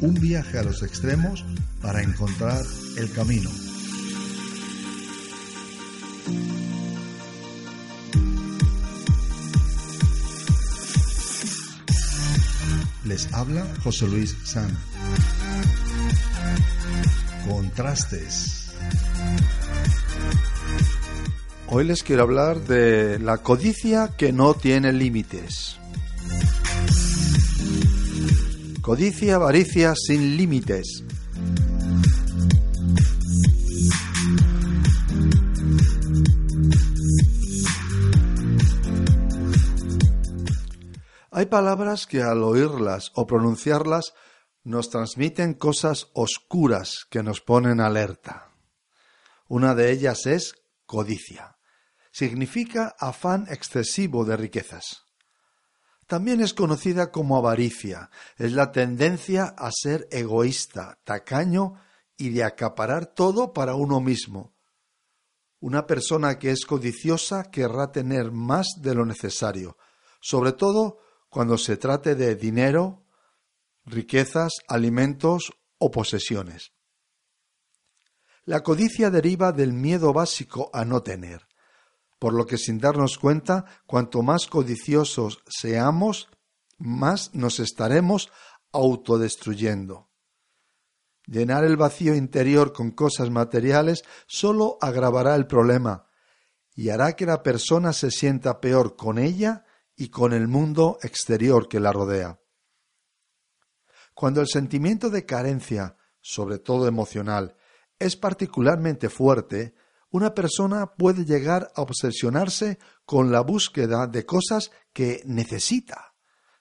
Un viaje a los extremos para encontrar el camino. Les habla José Luis San. Contrastes. Hoy les quiero hablar de la codicia que no tiene límites. Codicia, avaricia sin límites. Hay palabras que al oírlas o pronunciarlas nos transmiten cosas oscuras que nos ponen alerta. Una de ellas es codicia. Significa afán excesivo de riquezas. También es conocida como avaricia. Es la tendencia a ser egoísta, tacaño y de acaparar todo para uno mismo. Una persona que es codiciosa querrá tener más de lo necesario, sobre todo cuando se trate de dinero, riquezas, alimentos o posesiones. La codicia deriva del miedo básico a no tener, por lo que sin darnos cuenta, cuanto más codiciosos seamos, más nos estaremos autodestruyendo. Llenar el vacío interior con cosas materiales solo agravará el problema y hará que la persona se sienta peor con ella y con el mundo exterior que la rodea. Cuando el sentimiento de carencia, sobre todo emocional, es particularmente fuerte, una persona puede llegar a obsesionarse con la búsqueda de cosas que necesita,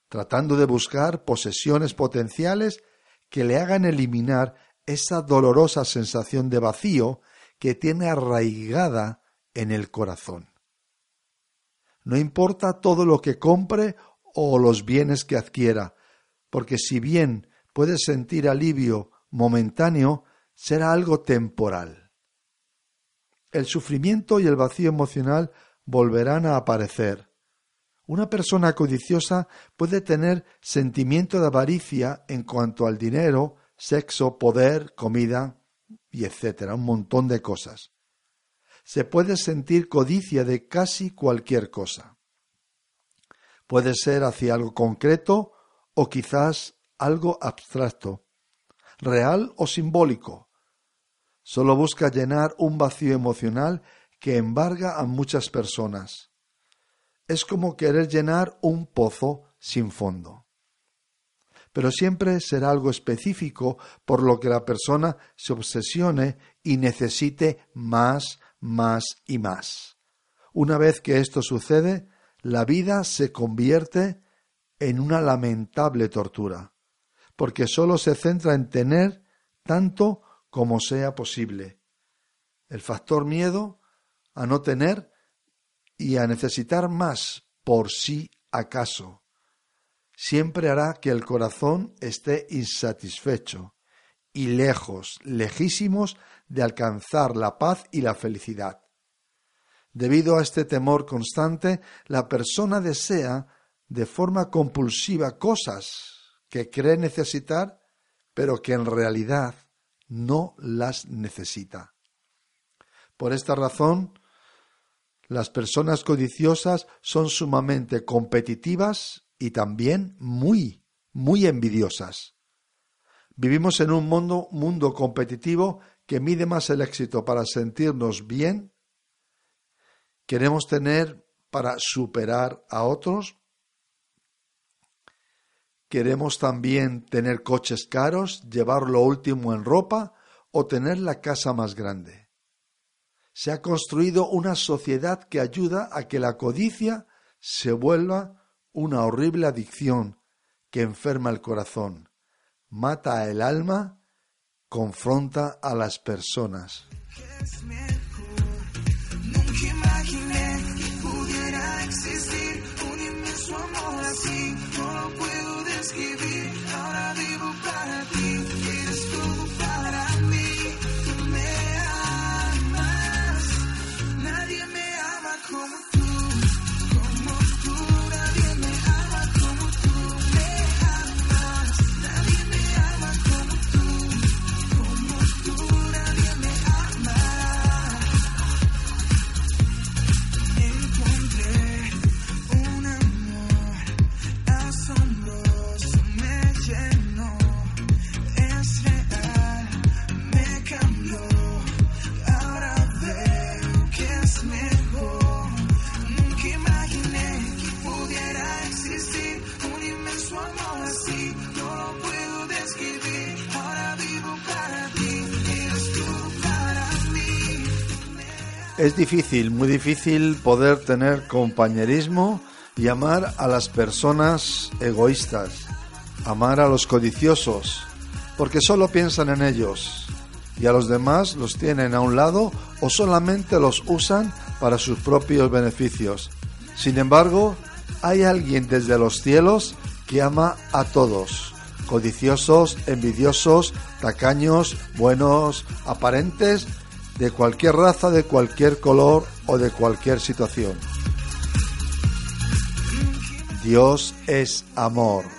tratando de buscar posesiones potenciales que le hagan eliminar esa dolorosa sensación de vacío que tiene arraigada en el corazón. No importa todo lo que compre o los bienes que adquiera, porque si bien puede sentir alivio momentáneo, será algo temporal. El sufrimiento y el vacío emocional volverán a aparecer. Una persona codiciosa puede tener sentimiento de avaricia en cuanto al dinero, sexo, poder, comida y etcétera, un montón de cosas se puede sentir codicia de casi cualquier cosa. Puede ser hacia algo concreto o quizás algo abstracto, real o simbólico. Solo busca llenar un vacío emocional que embarga a muchas personas. Es como querer llenar un pozo sin fondo. Pero siempre será algo específico por lo que la persona se obsesione y necesite más, más y más. Una vez que esto sucede, la vida se convierte en una lamentable tortura, porque sólo se centra en tener tanto como sea posible. El factor miedo a no tener y a necesitar más por sí acaso siempre hará que el corazón esté insatisfecho y lejos, lejísimos de alcanzar la paz y la felicidad. Debido a este temor constante, la persona desea de forma compulsiva cosas que cree necesitar, pero que en realidad no las necesita. Por esta razón, las personas codiciosas son sumamente competitivas y también muy, muy envidiosas. Vivimos en un mundo, mundo competitivo que mide más el éxito para sentirnos bien, queremos tener para superar a otros, queremos también tener coches caros, llevar lo último en ropa o tener la casa más grande. Se ha construido una sociedad que ayuda a que la codicia se vuelva una horrible adicción que enferma el corazón, mata el alma confronta a las personas. ask Es difícil, muy difícil poder tener compañerismo y amar a las personas egoístas, amar a los codiciosos, porque solo piensan en ellos y a los demás los tienen a un lado o solamente los usan para sus propios beneficios. Sin embargo, hay alguien desde los cielos que ama a todos, codiciosos, envidiosos, tacaños, buenos, aparentes, de cualquier raza, de cualquier color o de cualquier situación. Dios es amor.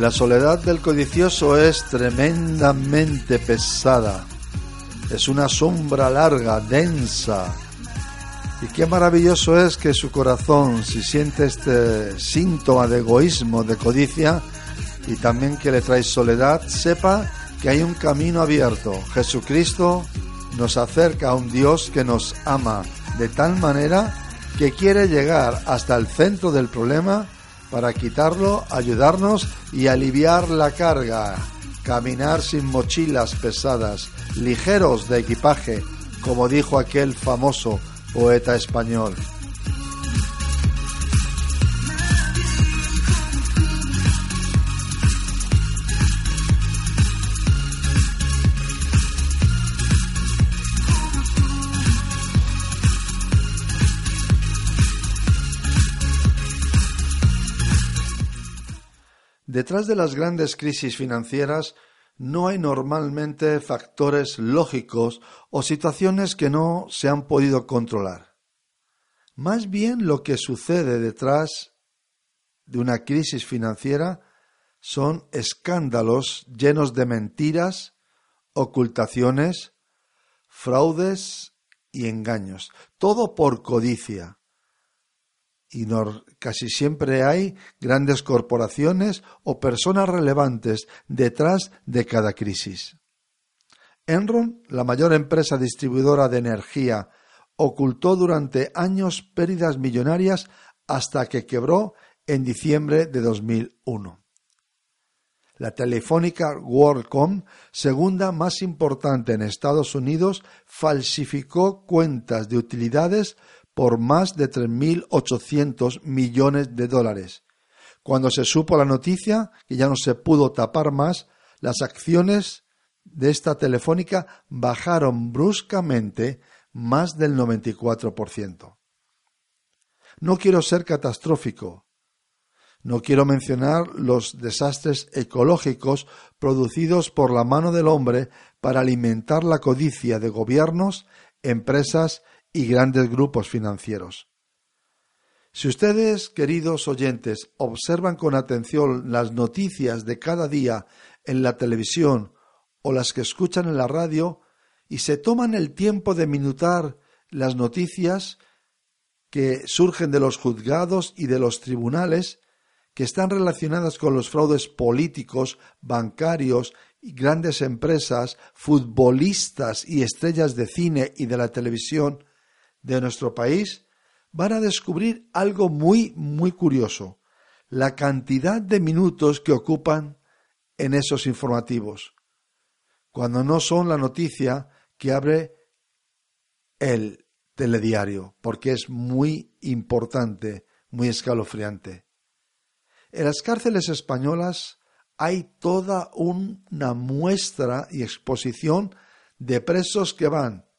La soledad del codicioso es tremendamente pesada. Es una sombra larga, densa. Y qué maravilloso es que su corazón, si siente este síntoma de egoísmo, de codicia, y también que le trae soledad, sepa que hay un camino abierto. Jesucristo nos acerca a un Dios que nos ama de tal manera que quiere llegar hasta el centro del problema para quitarlo, ayudarnos y aliviar la carga, caminar sin mochilas pesadas, ligeros de equipaje, como dijo aquel famoso poeta español. Detrás de las grandes crisis financieras no hay normalmente factores lógicos o situaciones que no se han podido controlar. Más bien lo que sucede detrás de una crisis financiera son escándalos llenos de mentiras, ocultaciones, fraudes y engaños, todo por codicia, y casi siempre hay grandes corporaciones o personas relevantes detrás de cada crisis. Enron, la mayor empresa distribuidora de energía, ocultó durante años pérdidas millonarias hasta que quebró en diciembre de 2001. La telefónica WorldCom, segunda más importante en Estados Unidos, falsificó cuentas de utilidades por más de 3.800 millones de dólares. Cuando se supo la noticia, que ya no se pudo tapar más, las acciones de esta telefónica bajaron bruscamente más del 94%. No quiero ser catastrófico. No quiero mencionar los desastres ecológicos producidos por la mano del hombre para alimentar la codicia de gobiernos, empresas y grandes grupos financieros. Si ustedes, queridos oyentes, observan con atención las noticias de cada día en la televisión o las que escuchan en la radio y se toman el tiempo de minutar las noticias que surgen de los juzgados y de los tribunales que están relacionadas con los fraudes políticos, bancarios y grandes empresas, futbolistas y estrellas de cine y de la televisión, de nuestro país van a descubrir algo muy, muy curioso, la cantidad de minutos que ocupan en esos informativos, cuando no son la noticia que abre el telediario, porque es muy importante, muy escalofriante. En las cárceles españolas hay toda una muestra y exposición de presos que van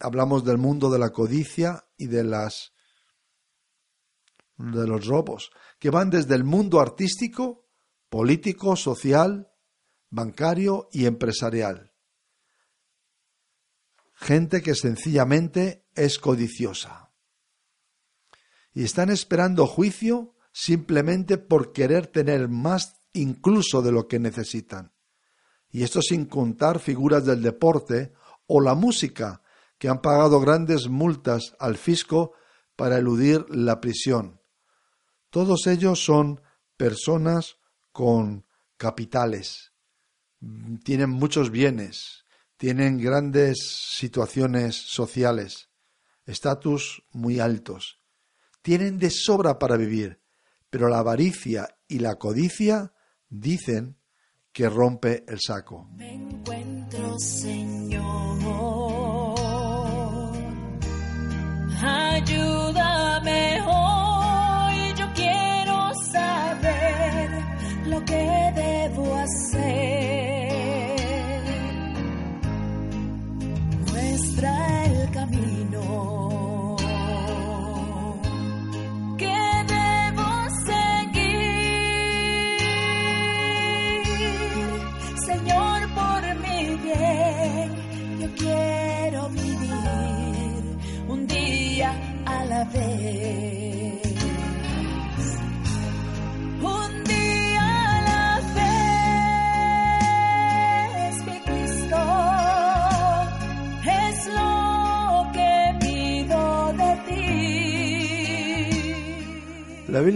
hablamos del mundo de la codicia y de las de los robos, que van desde el mundo artístico, político, social, bancario y empresarial. Gente que sencillamente es codiciosa. Y están esperando juicio simplemente por querer tener más incluso de lo que necesitan. Y esto sin contar figuras del deporte o la música, que han pagado grandes multas al fisco para eludir la prisión. Todos ellos son personas con capitales, tienen muchos bienes, tienen grandes situaciones sociales, estatus muy altos, tienen de sobra para vivir, pero la avaricia y la codicia dicen que rompe el saco. Me encuentro, Señor. Ayúdame hoy, yo quiero saber lo que debo hacer. Muestra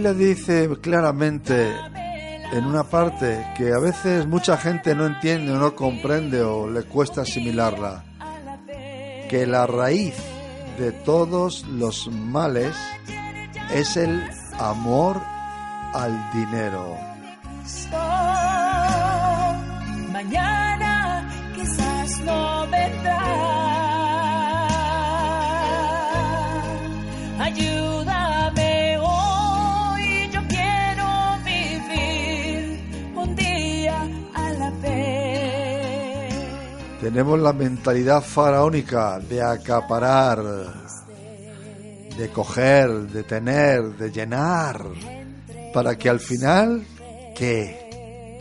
Biblia dice claramente en una parte que a veces mucha gente no entiende o no comprende o le cuesta asimilarla, que la raíz de todos los males es el amor al dinero. Mañana quizás no vendrá. Tenemos la mentalidad faraónica de acaparar, de coger, de tener, de llenar, para que al final, ¿qué?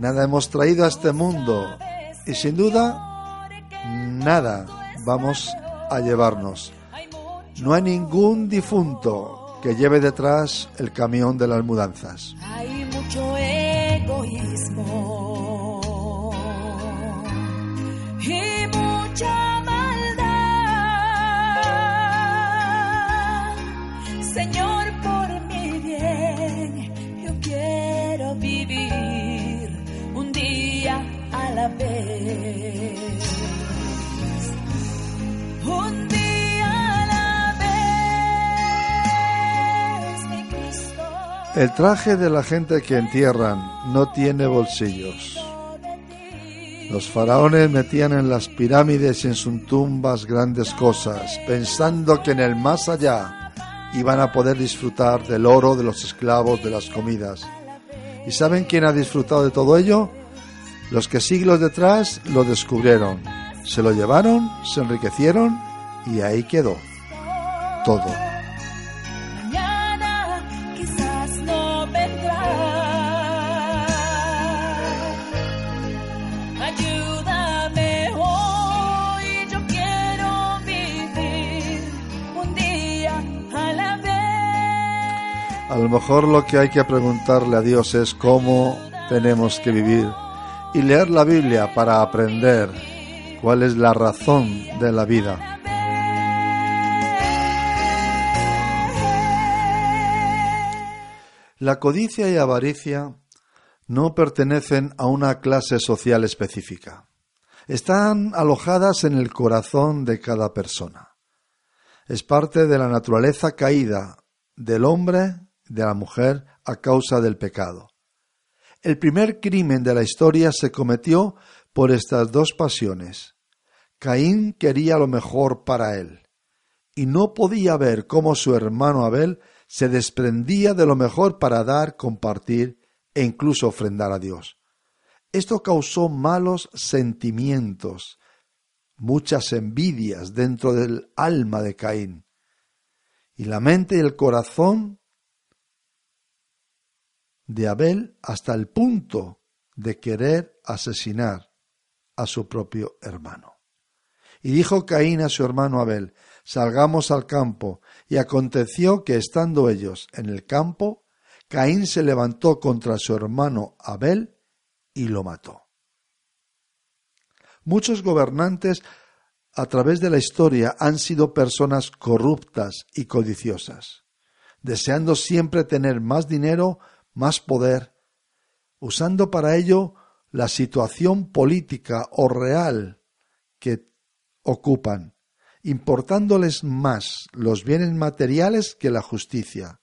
Nada hemos traído a este mundo y sin duda, nada vamos a llevarnos. No hay ningún difunto que lleve detrás el camión de las mudanzas. hay mucho egoísmo El traje de la gente que entierran no tiene bolsillos. Los faraones metían en las pirámides y en sus tumbas grandes cosas, pensando que en el más allá iban a poder disfrutar del oro, de los esclavos, de las comidas. ¿Y saben quién ha disfrutado de todo ello? Los que siglos detrás lo descubrieron, se lo llevaron, se enriquecieron y ahí quedó todo. Mañana quizás no vendrá. Ayúdame hoy, yo quiero vivir un día a la vez. A lo mejor lo que hay que preguntarle a Dios es cómo tenemos que vivir y leer la Biblia para aprender cuál es la razón de la vida. La codicia y avaricia no pertenecen a una clase social específica. Están alojadas en el corazón de cada persona. Es parte de la naturaleza caída del hombre, de la mujer, a causa del pecado. El primer crimen de la historia se cometió por estas dos pasiones. Caín quería lo mejor para él, y no podía ver cómo su hermano Abel se desprendía de lo mejor para dar, compartir e incluso ofrendar a Dios. Esto causó malos sentimientos, muchas envidias dentro del alma de Caín. Y la mente y el corazón de Abel hasta el punto de querer asesinar a su propio hermano. Y dijo Caín a su hermano Abel, salgamos al campo. Y aconteció que estando ellos en el campo, Caín se levantó contra su hermano Abel y lo mató. Muchos gobernantes a través de la historia han sido personas corruptas y codiciosas, deseando siempre tener más dinero, más poder, usando para ello la situación política o real que ocupan, importándoles más los bienes materiales que la justicia.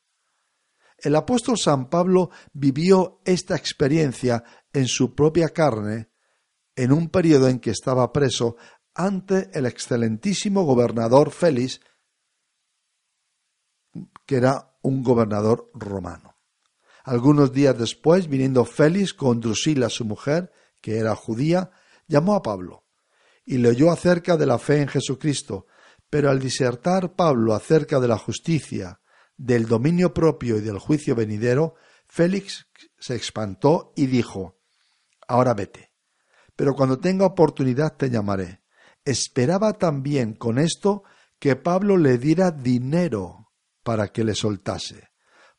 El apóstol San Pablo vivió esta experiencia en su propia carne en un periodo en que estaba preso ante el excelentísimo gobernador Félix, que era un gobernador romano. Algunos días después, viniendo Félix con Drusila, su mujer, que era judía, llamó a Pablo y le oyó acerca de la fe en Jesucristo, pero al disertar Pablo acerca de la justicia, del dominio propio y del juicio venidero, Félix se espantó y dijo Ahora vete, pero cuando tenga oportunidad te llamaré. Esperaba también con esto que Pablo le diera dinero para que le soltase,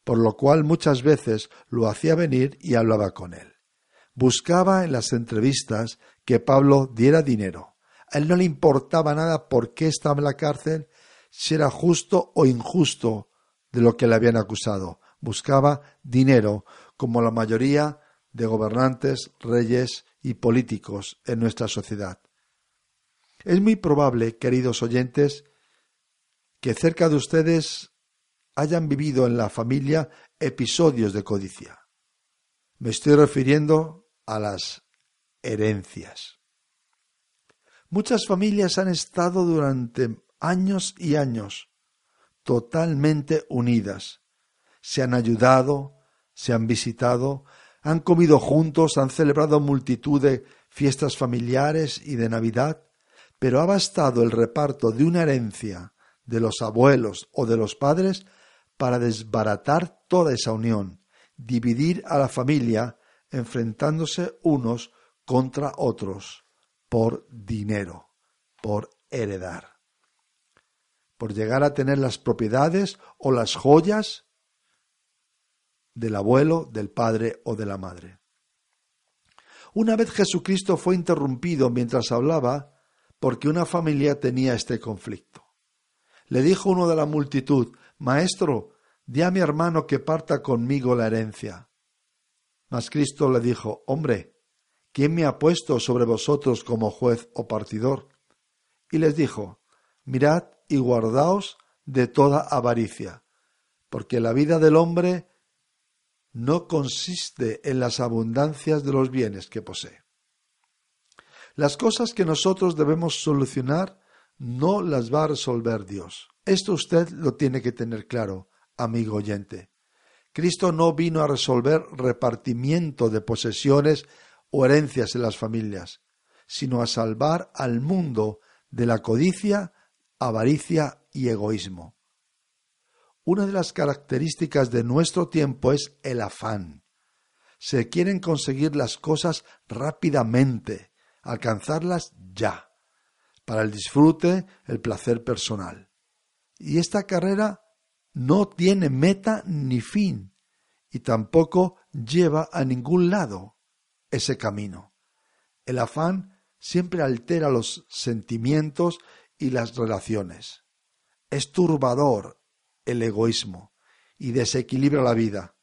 por lo cual muchas veces lo hacía venir y hablaba con él. Buscaba en las entrevistas que Pablo diera dinero. A él no le importaba nada por qué estaba en la cárcel, si era justo o injusto de lo que le habían acusado. Buscaba dinero, como la mayoría de gobernantes, reyes y políticos en nuestra sociedad. Es muy probable, queridos oyentes, que cerca de ustedes hayan vivido en la familia episodios de codicia. Me estoy refiriendo a las herencias. Muchas familias han estado durante años y años totalmente unidas. Se han ayudado, se han visitado, han comido juntos, han celebrado multitud de fiestas familiares y de Navidad, pero ha bastado el reparto de una herencia de los abuelos o de los padres para desbaratar toda esa unión, dividir a la familia enfrentándose unos contra otros por dinero, por heredar, por llegar a tener las propiedades o las joyas del abuelo, del padre o de la madre. Una vez Jesucristo fue interrumpido mientras hablaba porque una familia tenía este conflicto. Le dijo uno de la multitud, Maestro, di a mi hermano que parta conmigo la herencia. Mas Cristo le dijo, Hombre, ¿quién me ha puesto sobre vosotros como juez o partidor? Y les dijo, Mirad y guardaos de toda avaricia, porque la vida del hombre no consiste en las abundancias de los bienes que posee. Las cosas que nosotros debemos solucionar no las va a resolver Dios. Esto usted lo tiene que tener claro, amigo oyente. Cristo no vino a resolver repartimiento de posesiones o herencias en las familias, sino a salvar al mundo de la codicia, avaricia y egoísmo. Una de las características de nuestro tiempo es el afán. Se quieren conseguir las cosas rápidamente, alcanzarlas ya, para el disfrute, el placer personal. Y esta carrera no tiene meta ni fin, y tampoco lleva a ningún lado ese camino. El afán siempre altera los sentimientos y las relaciones. Es turbador, el egoísmo y desequilibra la vida.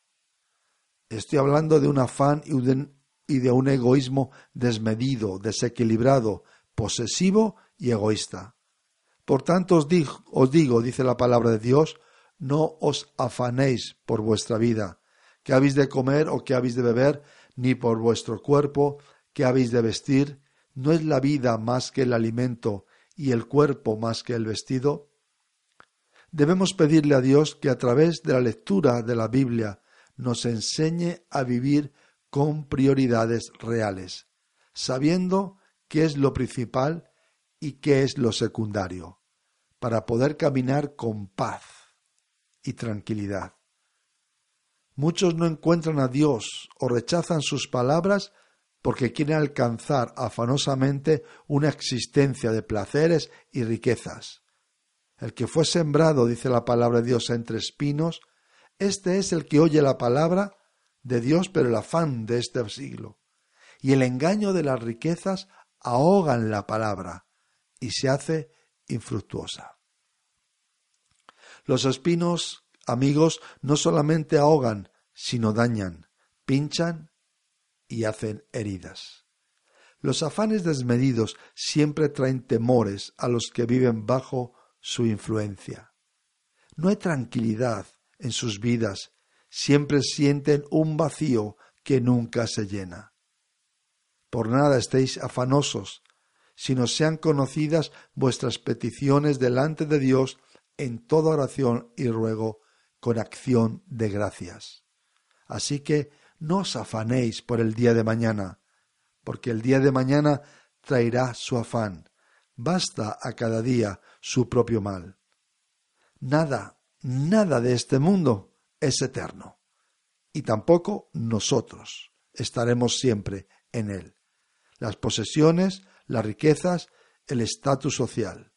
Estoy hablando de un afán y de un egoísmo desmedido, desequilibrado, posesivo y egoísta. Por tanto os digo, os digo, dice la palabra de Dios, no os afanéis por vuestra vida, qué habéis de comer o qué habéis de beber, ni por vuestro cuerpo, qué habéis de vestir. ¿No es la vida más que el alimento y el cuerpo más que el vestido? debemos pedirle a Dios que a través de la lectura de la Biblia nos enseñe a vivir con prioridades reales, sabiendo qué es lo principal y qué es lo secundario, para poder caminar con paz y tranquilidad. Muchos no encuentran a Dios o rechazan sus palabras porque quieren alcanzar afanosamente una existencia de placeres y riquezas. El que fue sembrado, dice la palabra de Dios, entre espinos, este es el que oye la palabra de Dios, pero el afán de este siglo y el engaño de las riquezas ahogan la palabra y se hace infructuosa. Los espinos, amigos, no solamente ahogan, sino dañan, pinchan y hacen heridas. Los afanes desmedidos siempre traen temores a los que viven bajo su influencia. No hay tranquilidad en sus vidas, siempre sienten un vacío que nunca se llena. Por nada estéis afanosos, sino sean conocidas vuestras peticiones delante de Dios en toda oración y ruego con acción de gracias. Así que no os afanéis por el día de mañana, porque el día de mañana traerá su afán. Basta a cada día su propio mal. Nada, nada de este mundo es eterno, y tampoco nosotros estaremos siempre en él. Las posesiones, las riquezas, el estatus social,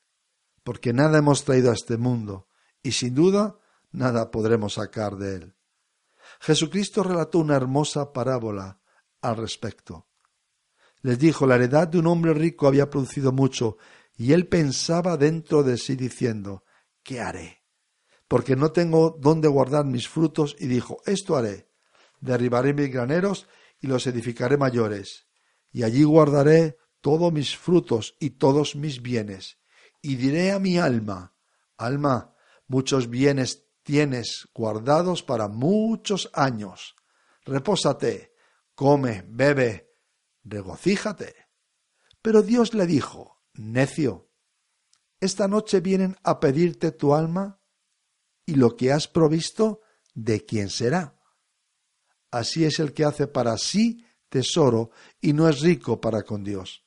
porque nada hemos traído a este mundo, y sin duda nada podremos sacar de él. Jesucristo relató una hermosa parábola al respecto. Les dijo, la heredad de un hombre rico había producido mucho, y él pensaba dentro de sí diciendo, ¿qué haré? Porque no tengo dónde guardar mis frutos, y dijo, esto haré, derribaré mis graneros y los edificaré mayores, y allí guardaré todos mis frutos y todos mis bienes, y diré a mi alma, alma, muchos bienes tienes guardados para muchos años. Repósate, come, bebe, regocíjate. Pero Dios le dijo, necio, esta noche vienen a pedirte tu alma y lo que has provisto, ¿de quién será? Así es el que hace para sí tesoro y no es rico para con Dios.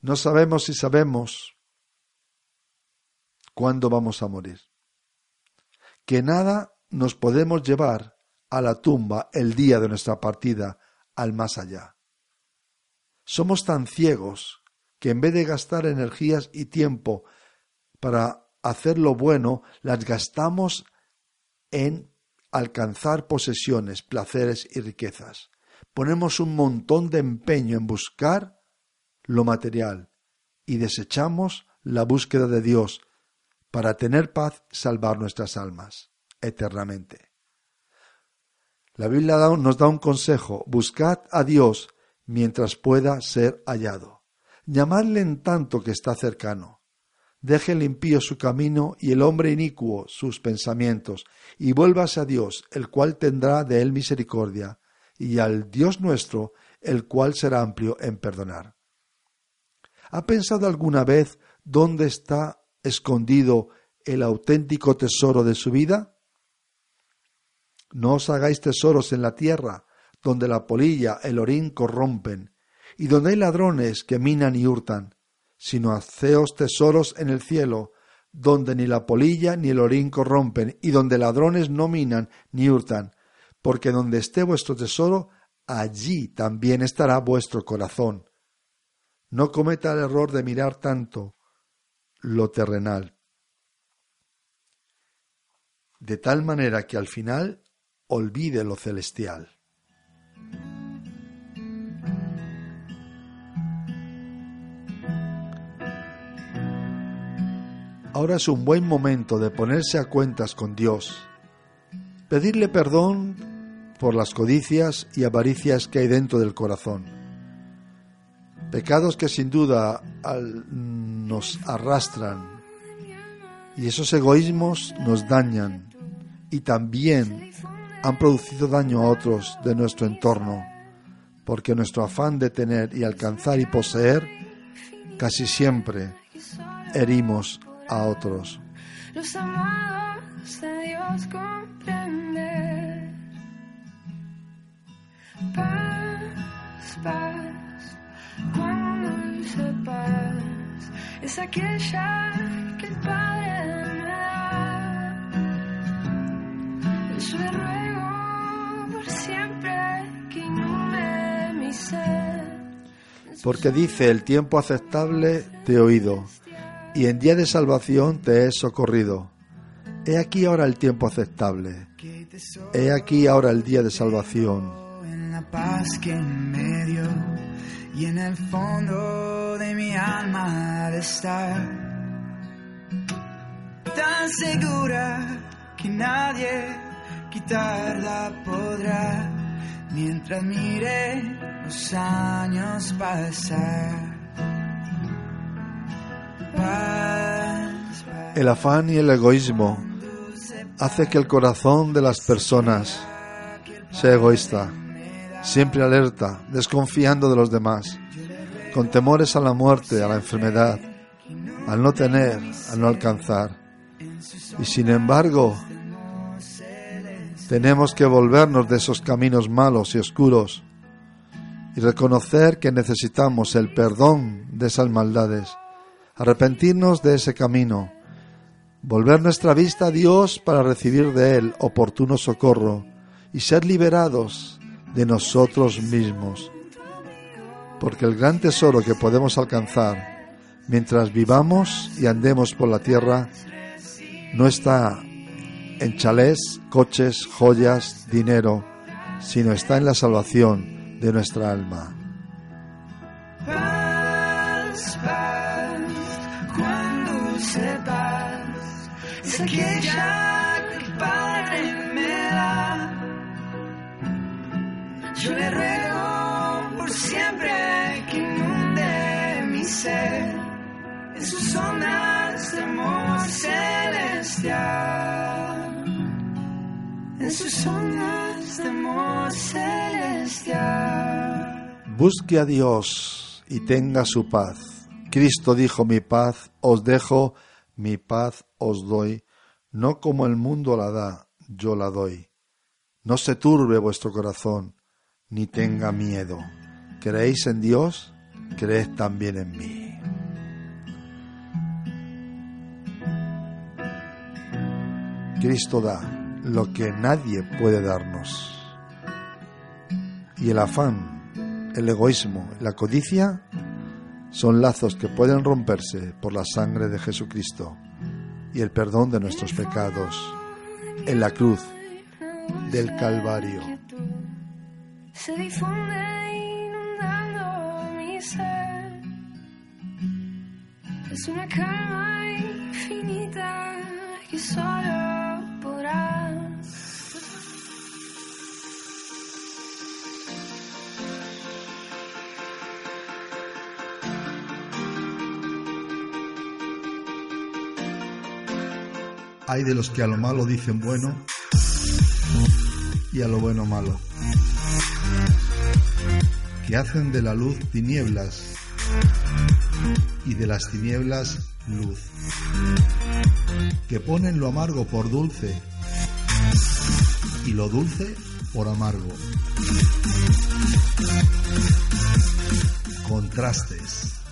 No sabemos si sabemos cuándo vamos a morir que nada nos podemos llevar a la tumba el día de nuestra partida al más allá. Somos tan ciegos que en vez de gastar energías y tiempo para hacer lo bueno, las gastamos en alcanzar posesiones, placeres y riquezas. Ponemos un montón de empeño en buscar lo material y desechamos la búsqueda de Dios, para tener paz, salvar nuestras almas eternamente. La Biblia nos da un consejo, buscad a Dios mientras pueda ser hallado. Llamadle en tanto que está cercano. Deje el impío su camino y el hombre inicuo sus pensamientos, y vuélvase a Dios, el cual tendrá de él misericordia, y al Dios nuestro, el cual será amplio en perdonar. ¿Ha pensado alguna vez dónde está escondido el auténtico tesoro de su vida? No os hagáis tesoros en la tierra, donde la polilla, el orín corrompen, y donde hay ladrones que minan y hurtan, sino haceos tesoros en el cielo, donde ni la polilla ni el orín corrompen, y donde ladrones no minan ni hurtan, porque donde esté vuestro tesoro, allí también estará vuestro corazón. No cometa el error de mirar tanto lo terrenal, de tal manera que al final olvide lo celestial. Ahora es un buen momento de ponerse a cuentas con Dios, pedirle perdón por las codicias y avaricias que hay dentro del corazón. Pecados que sin duda nos arrastran y esos egoísmos nos dañan y también han producido daño a otros de nuestro entorno, porque nuestro afán de tener y alcanzar y poseer casi siempre herimos a otros. Los amados de Dios comprender. Paz, paz, es aquella que el Padre me da. Yo le ruego por siempre que inunde mi ser. Porque dice el tiempo aceptable te he oído, y en día de salvación te he socorrido. He aquí ahora el tiempo aceptable. He aquí ahora el día de salvación. en la paz que me dio y en el fondo de mi alma de estar tan segura que nadie quitarla podrá mientras mire los años pasar. El afán y el egoísmo hace que el corazón de las personas sea egoísta, siempre alerta, desconfiando de los demás, con temores a la muerte, a la enfermedad, al no tener, al no alcanzar. Y sin embargo, tenemos que volvernos de esos caminos malos y oscuros y reconocer que necesitamos el perdón de esas maldades, arrepentirnos de ese camino, volver nuestra vista a Dios para recibir de Él oportuno socorro y ser liberados de nosotros mismos. Porque el gran tesoro que podemos alcanzar mientras vivamos y andemos por la tierra no está en chalés, coches, joyas, dinero, sino está en la salvación de nuestra alma. Yo le ruego por siempre que inunde mi ser en sus ondas de amor celestial. En sus ondas de amor celestial. Busque a Dios y tenga su paz. Cristo dijo, mi paz os dejo, mi paz os doy, no como el mundo la da, yo la doy. No se turbe vuestro corazón, ni tenga miedo. ¿Creéis en Dios? Creed también en mí. Cristo da lo que nadie puede darnos. Y el afán, el egoísmo, la codicia son lazos que pueden romperse por la sangre de Jesucristo y el perdón de nuestros pecados en la cruz del Calvario. Se difunde inundando mi ser. Es una calma infinita que solo podrás. Hay de los que a lo malo dicen bueno y a lo bueno malo. Que hacen de la luz tinieblas y de las tinieblas luz. Que ponen lo amargo por dulce y lo dulce por amargo. Contrastes.